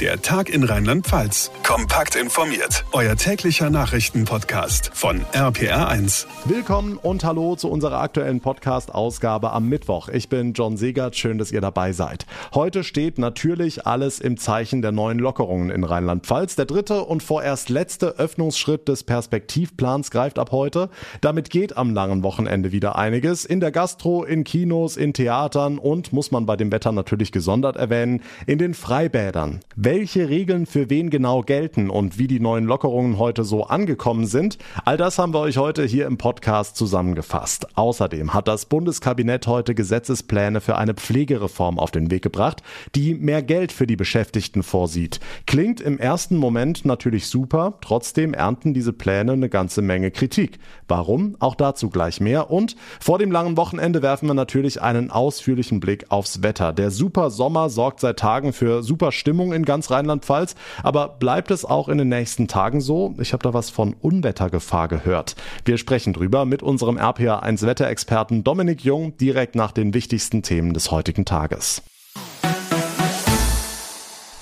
Der Tag in Rheinland-Pfalz. Kompakt informiert. Euer täglicher Nachrichtenpodcast von RPR1. Willkommen und hallo zu unserer aktuellen Podcast-Ausgabe am Mittwoch. Ich bin John Segert. Schön, dass ihr dabei seid. Heute steht natürlich alles im Zeichen der neuen Lockerungen in Rheinland-Pfalz. Der dritte und vorerst letzte Öffnungsschritt des Perspektivplans greift ab heute. Damit geht am langen Wochenende wieder einiges. In der Gastro, in Kinos, in Theatern und, muss man bei dem Wetter natürlich gesondert erwähnen, in den Freibädern. Welche Regeln für wen genau gelten und wie die neuen Lockerungen heute so angekommen sind, all das haben wir euch heute hier im Podcast zusammengefasst. Außerdem hat das Bundeskabinett heute Gesetzespläne für eine Pflegereform auf den Weg gebracht, die mehr Geld für die Beschäftigten vorsieht. Klingt im ersten Moment natürlich super, trotzdem ernten diese Pläne eine ganze Menge Kritik. Warum? Auch dazu gleich mehr. Und vor dem langen Wochenende werfen wir natürlich einen ausführlichen Blick aufs Wetter. Der super Sommer sorgt seit Tagen für super Stimmung in ganz Rheinland-Pfalz. Aber bleibt es auch in den nächsten Tagen so? Ich habe da was von Unwettergefahr gehört. Wir sprechen drüber mit unserem RPA1 Wetterexperten Dominik Jung direkt nach den wichtigsten Themen des heutigen Tages.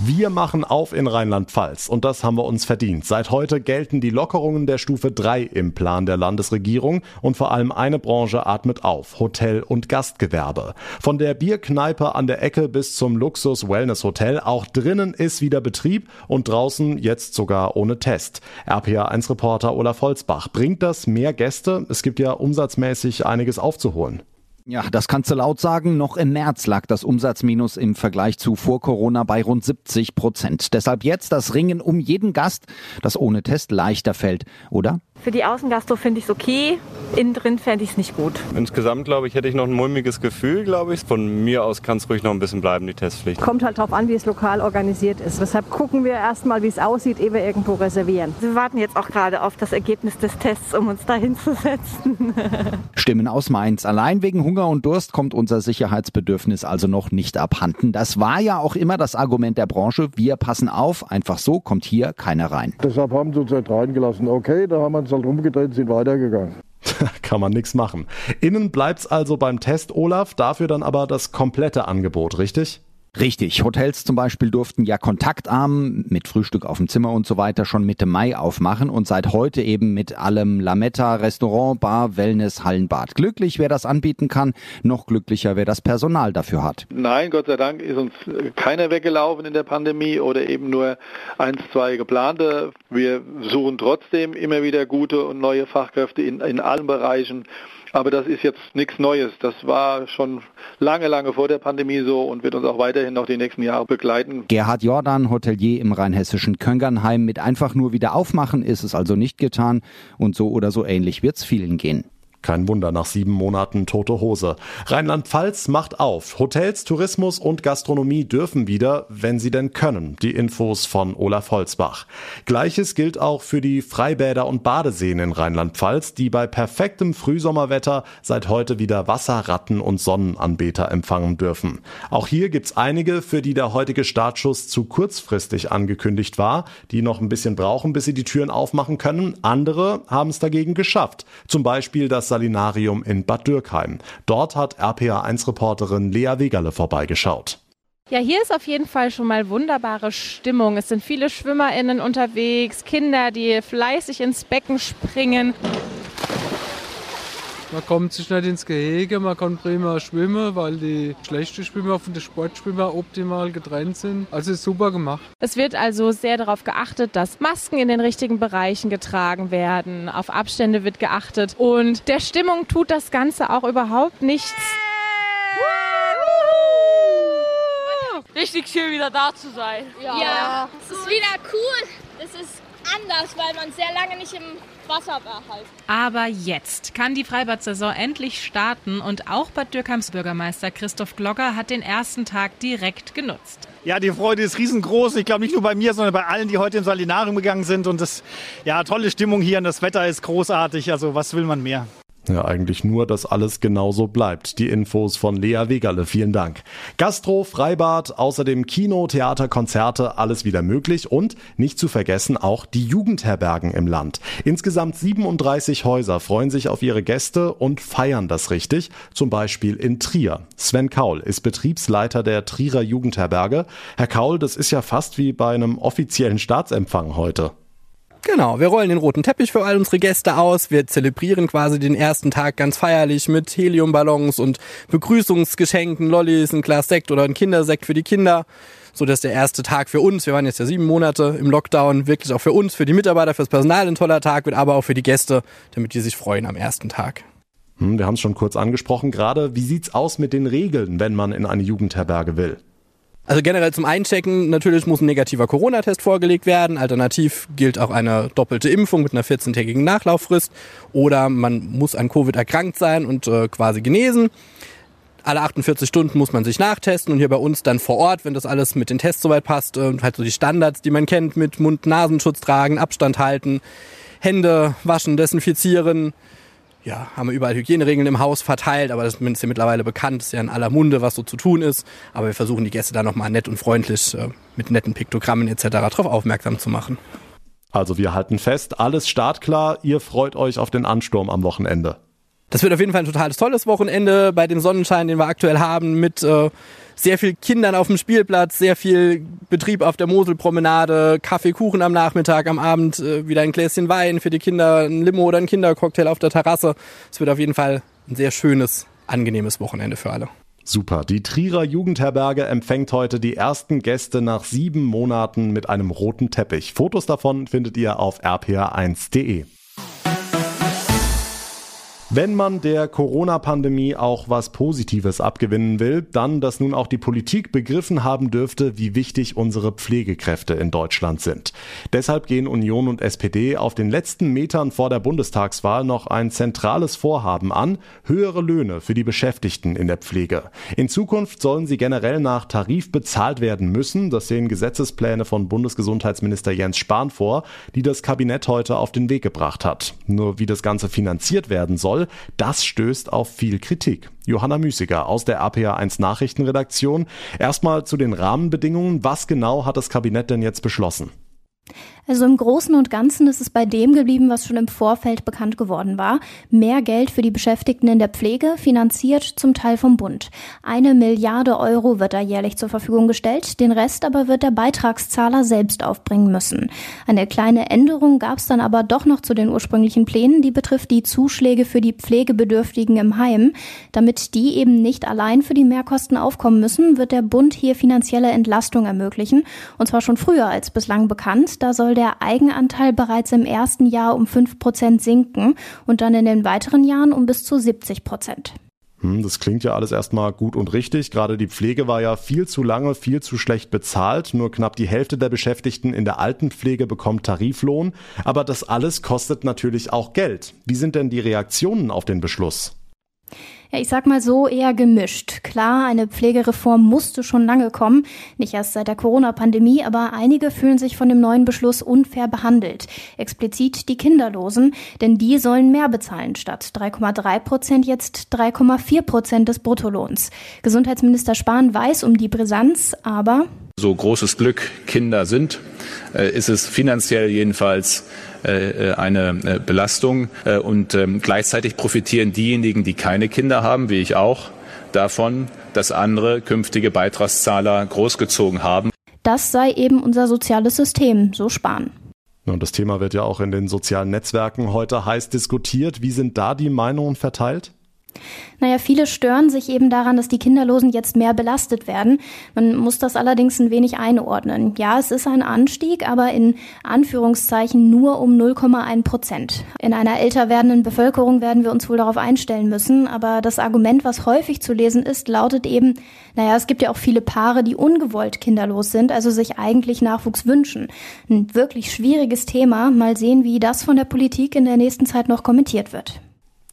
Wir machen auf in Rheinland-Pfalz und das haben wir uns verdient. Seit heute gelten die Lockerungen der Stufe 3 im Plan der Landesregierung und vor allem eine Branche atmet auf, Hotel- und Gastgewerbe. Von der Bierkneipe an der Ecke bis zum Luxus-Wellness-Hotel, auch drinnen ist wieder Betrieb und draußen jetzt sogar ohne Test. RPA1-Reporter Olaf Holzbach, bringt das mehr Gäste? Es gibt ja umsatzmäßig einiges aufzuholen. Ja, das kannst du laut sagen. Noch im März lag das Umsatzminus im Vergleich zu vor Corona bei rund 70 Prozent. Deshalb jetzt das Ringen um jeden Gast, das ohne Test leichter fällt, oder? Für die Außengastro finde ich es okay, innen drin fände ich es nicht gut. Insgesamt, glaube ich, hätte ich noch ein mulmiges Gefühl, glaube ich. Von mir aus kann es ruhig noch ein bisschen bleiben, die Testpflicht. Kommt halt darauf an, wie es lokal organisiert ist. Deshalb gucken wir erstmal, wie es aussieht, ehe wir irgendwo reservieren. Wir warten jetzt auch gerade auf das Ergebnis des Tests, um uns da hinzusetzen. Stimmen aus Mainz. Allein wegen Hunger und Durst kommt unser Sicherheitsbedürfnis also noch nicht abhanden. Das war ja auch immer das Argument der Branche. Wir passen auf, einfach so kommt hier keiner rein. Deshalb haben sie uns halt reingelassen. Okay, da haben wir uns halt rumgedreht, sind weitergegangen. Kann man nichts machen. Innen bleibt's also beim Test, Olaf, dafür dann aber das komplette Angebot, richtig? Richtig. Hotels zum Beispiel durften ja kontaktarm mit Frühstück auf dem Zimmer und so weiter schon Mitte Mai aufmachen und seit heute eben mit allem Lametta, Restaurant, Bar, Wellness, Hallenbad. Glücklich, wer das anbieten kann, noch glücklicher, wer das Personal dafür hat. Nein, Gott sei Dank ist uns keiner weggelaufen in der Pandemie oder eben nur eins, zwei geplante. Wir suchen trotzdem immer wieder gute und neue Fachkräfte in, in allen Bereichen. Aber das ist jetzt nichts Neues. Das war schon lange, lange vor der Pandemie so und wird uns auch weiterhin noch die nächsten Jahre begleiten. Gerhard Jordan, Hotelier im rheinhessischen Köngernheim. Mit einfach nur wieder aufmachen ist es also nicht getan. Und so oder so ähnlich wird es vielen gehen. Kein Wunder nach sieben Monaten tote Hose. Rheinland-Pfalz macht auf. Hotels, Tourismus und Gastronomie dürfen wieder, wenn sie denn können. Die Infos von Olaf Holzbach. Gleiches gilt auch für die Freibäder und Badeseen in Rheinland-Pfalz, die bei perfektem Frühsommerwetter seit heute wieder Wasserratten und Sonnenanbeter empfangen dürfen. Auch hier gibt's einige, für die der heutige Startschuss zu kurzfristig angekündigt war, die noch ein bisschen brauchen, bis sie die Türen aufmachen können. Andere haben es dagegen geschafft. Zum Beispiel das Salinarium in Bad Dürkheim. Dort hat RPA1-Reporterin Lea Wegerle vorbeigeschaut. Ja, hier ist auf jeden Fall schon mal wunderbare Stimmung. Es sind viele SchwimmerInnen unterwegs, Kinder, die fleißig ins Becken springen. Man kommt sich nicht ins Gehege, man kann prima schwimmen, weil die schlechten Schwimmer von den Sportschwimmer optimal getrennt sind. Also ist super gemacht. Es wird also sehr darauf geachtet, dass Masken in den richtigen Bereichen getragen werden, auf Abstände wird geachtet und der Stimmung tut das Ganze auch überhaupt nichts. Richtig schön wieder da zu sein. Ja, ja. es ist wieder cool. Es ist anders, weil man sehr lange nicht im Wasser war halt. Aber jetzt kann die Freibad-Saison endlich starten und auch Bad Dürkheims Bürgermeister Christoph Glogger hat den ersten Tag direkt genutzt. Ja, die Freude ist riesengroß. Ich glaube nicht nur bei mir, sondern bei allen, die heute ins Salinarium gegangen sind. Und das, ja, tolle Stimmung hier und das Wetter ist großartig. Also was will man mehr? Ja, eigentlich nur, dass alles genauso bleibt. Die Infos von Lea Wegerle. Vielen Dank. Gastro, Freibad, außerdem Kino, Theater, Konzerte, alles wieder möglich und nicht zu vergessen auch die Jugendherbergen im Land. Insgesamt 37 Häuser freuen sich auf ihre Gäste und feiern das richtig. Zum Beispiel in Trier. Sven Kaul ist Betriebsleiter der Trierer Jugendherberge. Herr Kaul, das ist ja fast wie bei einem offiziellen Staatsempfang heute. Genau, wir rollen den roten Teppich für all unsere Gäste aus. Wir zelebrieren quasi den ersten Tag ganz feierlich mit Heliumballons und Begrüßungsgeschenken, Lollis, ein Glas Sekt oder ein Kindersekt für die Kinder. So dass der erste Tag für uns, wir waren jetzt ja sieben Monate im Lockdown, wirklich auch für uns, für die Mitarbeiter, fürs Personal ein toller Tag wird, aber auch für die Gäste, damit die sich freuen am ersten Tag. Hm, wir haben es schon kurz angesprochen gerade. Wie sieht's aus mit den Regeln, wenn man in eine Jugendherberge will? Also generell zum Einchecken, natürlich muss ein negativer Corona-Test vorgelegt werden. Alternativ gilt auch eine doppelte Impfung mit einer 14-tägigen Nachlauffrist. Oder man muss an Covid erkrankt sein und äh, quasi genesen. Alle 48 Stunden muss man sich nachtesten und hier bei uns dann vor Ort, wenn das alles mit den Tests soweit passt, äh, halt so die Standards, die man kennt, mit Mund-Nasenschutz tragen, Abstand halten, Hände waschen, desinfizieren, ja, haben wir überall Hygieneregeln im Haus verteilt, aber das ist ja mittlerweile bekannt, ist ja in aller Munde, was so zu tun ist. Aber wir versuchen die Gäste da nochmal nett und freundlich äh, mit netten Piktogrammen etc. darauf aufmerksam zu machen. Also wir halten fest, alles startklar, ihr freut euch auf den Ansturm am Wochenende. Das wird auf jeden Fall ein totales tolles Wochenende bei dem Sonnenschein, den wir aktuell haben, mit äh, sehr viel Kindern auf dem Spielplatz, sehr viel Betrieb auf der Moselpromenade, Kaffee, Kuchen am Nachmittag, am Abend äh, wieder ein Gläschen Wein für die Kinder, ein Limo oder ein Kindercocktail auf der Terrasse. Es wird auf jeden Fall ein sehr schönes, angenehmes Wochenende für alle. Super. Die Trierer Jugendherberge empfängt heute die ersten Gäste nach sieben Monaten mit einem roten Teppich. Fotos davon findet ihr auf rpa1.de. Wenn man der Corona-Pandemie auch was Positives abgewinnen will, dann, dass nun auch die Politik begriffen haben dürfte, wie wichtig unsere Pflegekräfte in Deutschland sind. Deshalb gehen Union und SPD auf den letzten Metern vor der Bundestagswahl noch ein zentrales Vorhaben an, höhere Löhne für die Beschäftigten in der Pflege. In Zukunft sollen sie generell nach Tarif bezahlt werden müssen. Das sehen Gesetzespläne von Bundesgesundheitsminister Jens Spahn vor, die das Kabinett heute auf den Weg gebracht hat. Nur wie das Ganze finanziert werden soll, soll, das stößt auf viel Kritik. Johanna Müßiger aus der APA1 Nachrichtenredaktion. Erstmal zu den Rahmenbedingungen. Was genau hat das Kabinett denn jetzt beschlossen? Also im Großen und Ganzen ist es bei dem geblieben, was schon im Vorfeld bekannt geworden war. Mehr Geld für die Beschäftigten in der Pflege, finanziert zum Teil vom Bund. Eine Milliarde Euro wird da jährlich zur Verfügung gestellt, den Rest aber wird der Beitragszahler selbst aufbringen müssen. Eine kleine Änderung gab es dann aber doch noch zu den ursprünglichen Plänen, die betrifft die Zuschläge für die Pflegebedürftigen im Heim. Damit die eben nicht allein für die Mehrkosten aufkommen müssen, wird der Bund hier finanzielle Entlastung ermöglichen, und zwar schon früher als bislang bekannt. Da soll der Eigenanteil bereits im ersten Jahr um 5 Prozent sinken und dann in den weiteren Jahren um bis zu 70 Prozent. Hm, das klingt ja alles erstmal gut und richtig. Gerade die Pflege war ja viel zu lange, viel zu schlecht bezahlt. Nur knapp die Hälfte der Beschäftigten in der Altenpflege bekommt Tariflohn. Aber das alles kostet natürlich auch Geld. Wie sind denn die Reaktionen auf den Beschluss? Ja, ich sag mal so eher gemischt. Klar, eine Pflegereform musste schon lange kommen, nicht erst seit der Corona-Pandemie, aber einige fühlen sich von dem neuen Beschluss unfair behandelt. Explizit die Kinderlosen, denn die sollen mehr bezahlen statt 3,3 Prozent jetzt 3,4 Prozent des Bruttolohns. Gesundheitsminister Spahn weiß um die Brisanz, aber so großes Glück Kinder sind, äh, ist es finanziell jedenfalls eine äh, Belastung. Und ähm, gleichzeitig profitieren diejenigen, die keine Kinder haben, wie ich auch, davon, dass andere künftige Beitragszahler großgezogen haben. Das sei eben unser soziales System, so Spahn. Und das Thema wird ja auch in den sozialen Netzwerken heute heiß diskutiert. Wie sind da die Meinungen verteilt? Naja, viele stören sich eben daran, dass die Kinderlosen jetzt mehr belastet werden. Man muss das allerdings ein wenig einordnen. Ja, es ist ein Anstieg, aber in Anführungszeichen nur um 0,1 Prozent. In einer älter werdenden Bevölkerung werden wir uns wohl darauf einstellen müssen. Aber das Argument, was häufig zu lesen ist, lautet eben, naja, es gibt ja auch viele Paare, die ungewollt kinderlos sind, also sich eigentlich Nachwuchs wünschen. Ein wirklich schwieriges Thema. Mal sehen, wie das von der Politik in der nächsten Zeit noch kommentiert wird.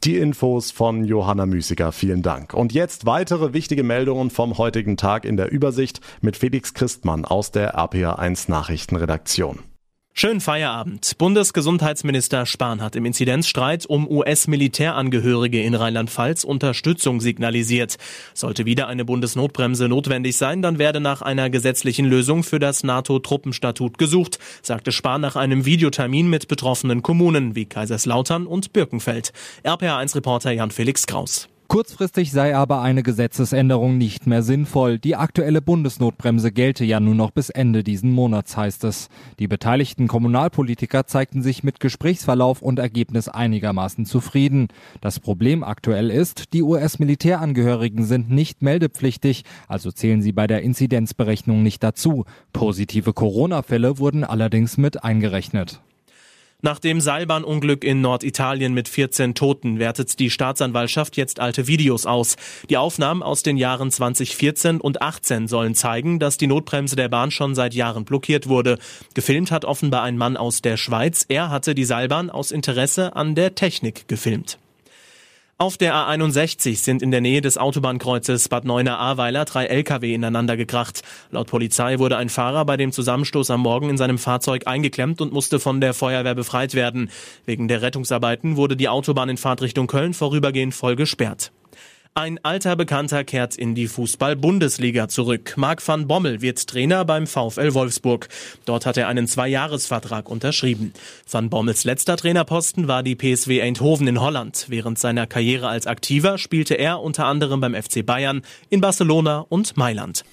Die Infos von Johanna Müßiger, vielen Dank. Und jetzt weitere wichtige Meldungen vom heutigen Tag in der Übersicht mit Felix Christmann aus der RPA1 Nachrichtenredaktion. Schönen Feierabend. Bundesgesundheitsminister Spahn hat im Inzidenzstreit um US-Militärangehörige in Rheinland-Pfalz Unterstützung signalisiert. Sollte wieder eine Bundesnotbremse notwendig sein, dann werde nach einer gesetzlichen Lösung für das NATO-Truppenstatut gesucht, sagte Spahn nach einem Videotermin mit betroffenen Kommunen wie Kaiserslautern und Birkenfeld. RPA1-Reporter Jan-Felix Kraus. Kurzfristig sei aber eine Gesetzesänderung nicht mehr sinnvoll. Die aktuelle Bundesnotbremse gelte ja nur noch bis Ende diesen Monats, heißt es. Die beteiligten Kommunalpolitiker zeigten sich mit Gesprächsverlauf und Ergebnis einigermaßen zufrieden. Das Problem aktuell ist, die US-Militärangehörigen sind nicht meldepflichtig, also zählen sie bei der Inzidenzberechnung nicht dazu. Positive Corona-Fälle wurden allerdings mit eingerechnet. Nach dem Seilbahnunglück in Norditalien mit 14 Toten wertet die Staatsanwaltschaft jetzt alte Videos aus. Die Aufnahmen aus den Jahren 2014 und 18 sollen zeigen, dass die Notbremse der Bahn schon seit Jahren blockiert wurde. Gefilmt hat offenbar ein Mann aus der Schweiz. Er hatte die Seilbahn aus Interesse an der Technik gefilmt. Auf der A61 sind in der Nähe des Autobahnkreuzes Bad Neuenahr-Ahrweiler drei Lkw ineinander gekracht. Laut Polizei wurde ein Fahrer bei dem Zusammenstoß am Morgen in seinem Fahrzeug eingeklemmt und musste von der Feuerwehr befreit werden. Wegen der Rettungsarbeiten wurde die Autobahn in Fahrtrichtung Köln vorübergehend voll gesperrt. Ein alter Bekannter kehrt in die Fußball-Bundesliga zurück. Marc van Bommel wird Trainer beim VfL Wolfsburg. Dort hat er einen Zweijahresvertrag unterschrieben. Van Bommels letzter Trainerposten war die PSW Eindhoven in Holland. Während seiner Karriere als Aktiver spielte er unter anderem beim FC Bayern, in Barcelona und Mailand.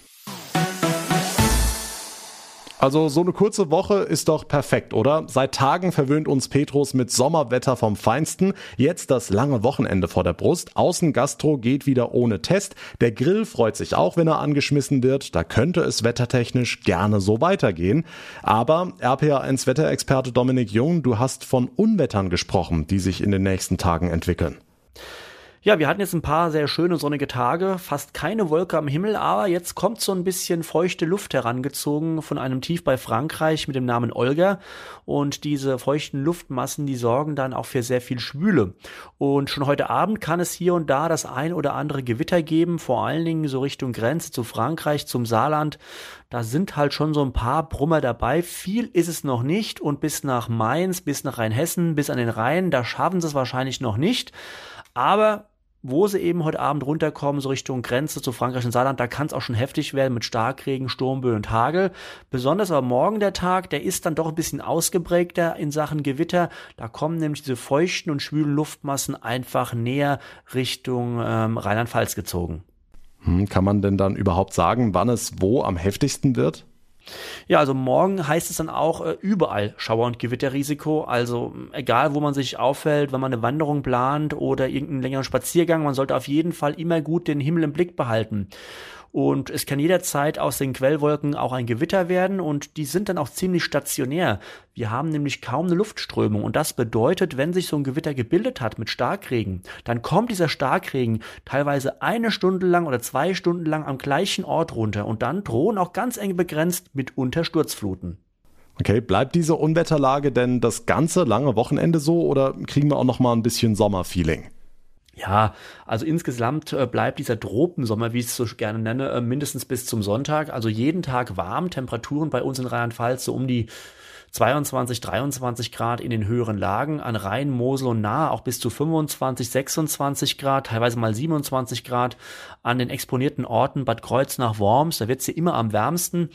Also so eine kurze Woche ist doch perfekt, oder? Seit Tagen verwöhnt uns Petrus mit Sommerwetter vom Feinsten. Jetzt das lange Wochenende vor der Brust. Außengastro geht wieder ohne Test. Der Grill freut sich auch, wenn er angeschmissen wird. Da könnte es wettertechnisch gerne so weitergehen. Aber RPA1 Wetterexperte Dominik Jung, du hast von Unwettern gesprochen, die sich in den nächsten Tagen entwickeln. Ja, wir hatten jetzt ein paar sehr schöne sonnige Tage, fast keine Wolke am Himmel, aber jetzt kommt so ein bisschen feuchte Luft herangezogen von einem Tief bei Frankreich mit dem Namen Olga und diese feuchten Luftmassen, die sorgen dann auch für sehr viel Schwüle. Und schon heute Abend kann es hier und da das ein oder andere Gewitter geben, vor allen Dingen so Richtung Grenze zu Frankreich, zum Saarland. Da sind halt schon so ein paar Brummer dabei. Viel ist es noch nicht und bis nach Mainz, bis nach Rheinhessen, bis an den Rhein, da schaffen sie es wahrscheinlich noch nicht. Aber wo sie eben heute Abend runterkommen, so Richtung Grenze zu Frankreich und Saarland, da kann es auch schon heftig werden mit Starkregen, Sturmböen und Hagel. Besonders aber morgen der Tag, der ist dann doch ein bisschen ausgeprägter in Sachen Gewitter. Da kommen nämlich diese feuchten und schwülen Luftmassen einfach näher Richtung ähm, Rheinland-Pfalz gezogen. Hm, kann man denn dann überhaupt sagen, wann es wo am heftigsten wird? Ja, also morgen heißt es dann auch äh, überall Schauer- und Gewitterrisiko. Also egal, wo man sich auffällt, wenn man eine Wanderung plant oder irgendeinen längeren Spaziergang, man sollte auf jeden Fall immer gut den Himmel im Blick behalten. Und es kann jederzeit aus den Quellwolken auch ein Gewitter werden und die sind dann auch ziemlich stationär. Wir haben nämlich kaum eine Luftströmung und das bedeutet, wenn sich so ein Gewitter gebildet hat mit Starkregen, dann kommt dieser Starkregen teilweise eine Stunde lang oder zwei Stunden lang am gleichen Ort runter und dann drohen auch ganz eng begrenzt mitunter Sturzfluten. Okay, bleibt diese Unwetterlage denn das ganze lange Wochenende so oder kriegen wir auch noch mal ein bisschen Sommerfeeling? Ja, also insgesamt äh, bleibt dieser Tropensommer, wie ich es so gerne nenne, äh, mindestens bis zum Sonntag. Also jeden Tag warm, Temperaturen bei uns in Rheinland-Pfalz so um die 22, 23 Grad in den höheren Lagen, an Rhein, Mosel und Nahe auch bis zu 25, 26 Grad, teilweise mal 27 Grad an den exponierten Orten Bad Kreuznach, Worms, da wird sie immer am wärmsten.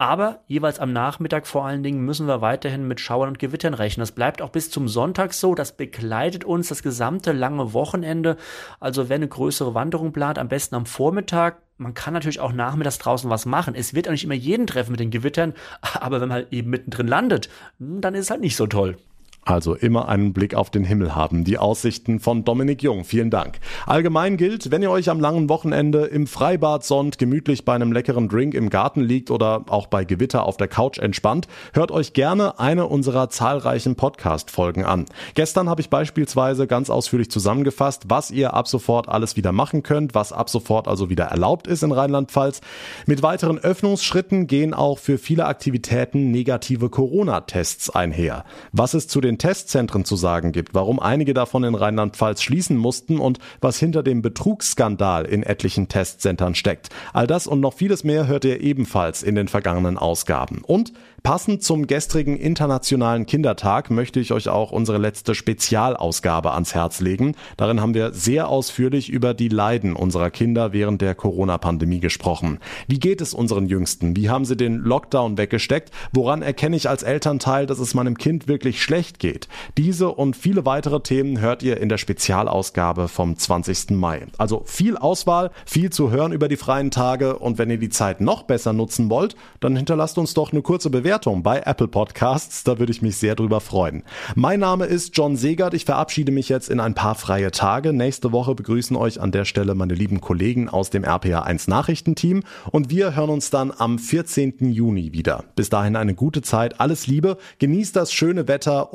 Aber jeweils am Nachmittag vor allen Dingen müssen wir weiterhin mit Schauern und Gewittern rechnen. Das bleibt auch bis zum Sonntag so. Das begleitet uns das gesamte lange Wochenende. Also wer eine größere Wanderung plant, am besten am Vormittag. Man kann natürlich auch nachmittags draußen was machen. Es wird auch nicht immer jeden treffen mit den Gewittern. Aber wenn man halt eben mittendrin landet, dann ist es halt nicht so toll. Also immer einen Blick auf den Himmel haben. Die Aussichten von Dominik Jung. Vielen Dank. Allgemein gilt, wenn ihr euch am langen Wochenende im Freibad sonnt, gemütlich bei einem leckeren Drink im Garten liegt oder auch bei Gewitter auf der Couch entspannt, hört euch gerne eine unserer zahlreichen Podcast-Folgen an. Gestern habe ich beispielsweise ganz ausführlich zusammengefasst, was ihr ab sofort alles wieder machen könnt, was ab sofort also wieder erlaubt ist in Rheinland-Pfalz. Mit weiteren Öffnungsschritten gehen auch für viele Aktivitäten negative Corona-Tests einher. Was es zu den den Testzentren zu sagen gibt, warum einige davon in Rheinland-Pfalz schließen mussten und was hinter dem Betrugsskandal in etlichen Testzentren steckt. All das und noch vieles mehr hört ihr ebenfalls in den vergangenen Ausgaben. Und Passend zum gestrigen Internationalen Kindertag möchte ich euch auch unsere letzte Spezialausgabe ans Herz legen. Darin haben wir sehr ausführlich über die Leiden unserer Kinder während der Corona-Pandemie gesprochen. Wie geht es unseren Jüngsten? Wie haben sie den Lockdown weggesteckt? Woran erkenne ich als Elternteil, dass es meinem Kind wirklich schlecht geht? Diese und viele weitere Themen hört ihr in der Spezialausgabe vom 20. Mai. Also viel Auswahl, viel zu hören über die freien Tage und wenn ihr die Zeit noch besser nutzen wollt, dann hinterlasst uns doch eine kurze Bewertung bei Apple Podcasts. Da würde ich mich sehr drüber freuen. Mein Name ist John Segert. Ich verabschiede mich jetzt in ein paar freie Tage. Nächste Woche begrüßen euch an der Stelle meine lieben Kollegen aus dem RPA1 Nachrichtenteam und wir hören uns dann am 14. Juni wieder. Bis dahin eine gute Zeit. Alles Liebe. Genießt das schöne Wetter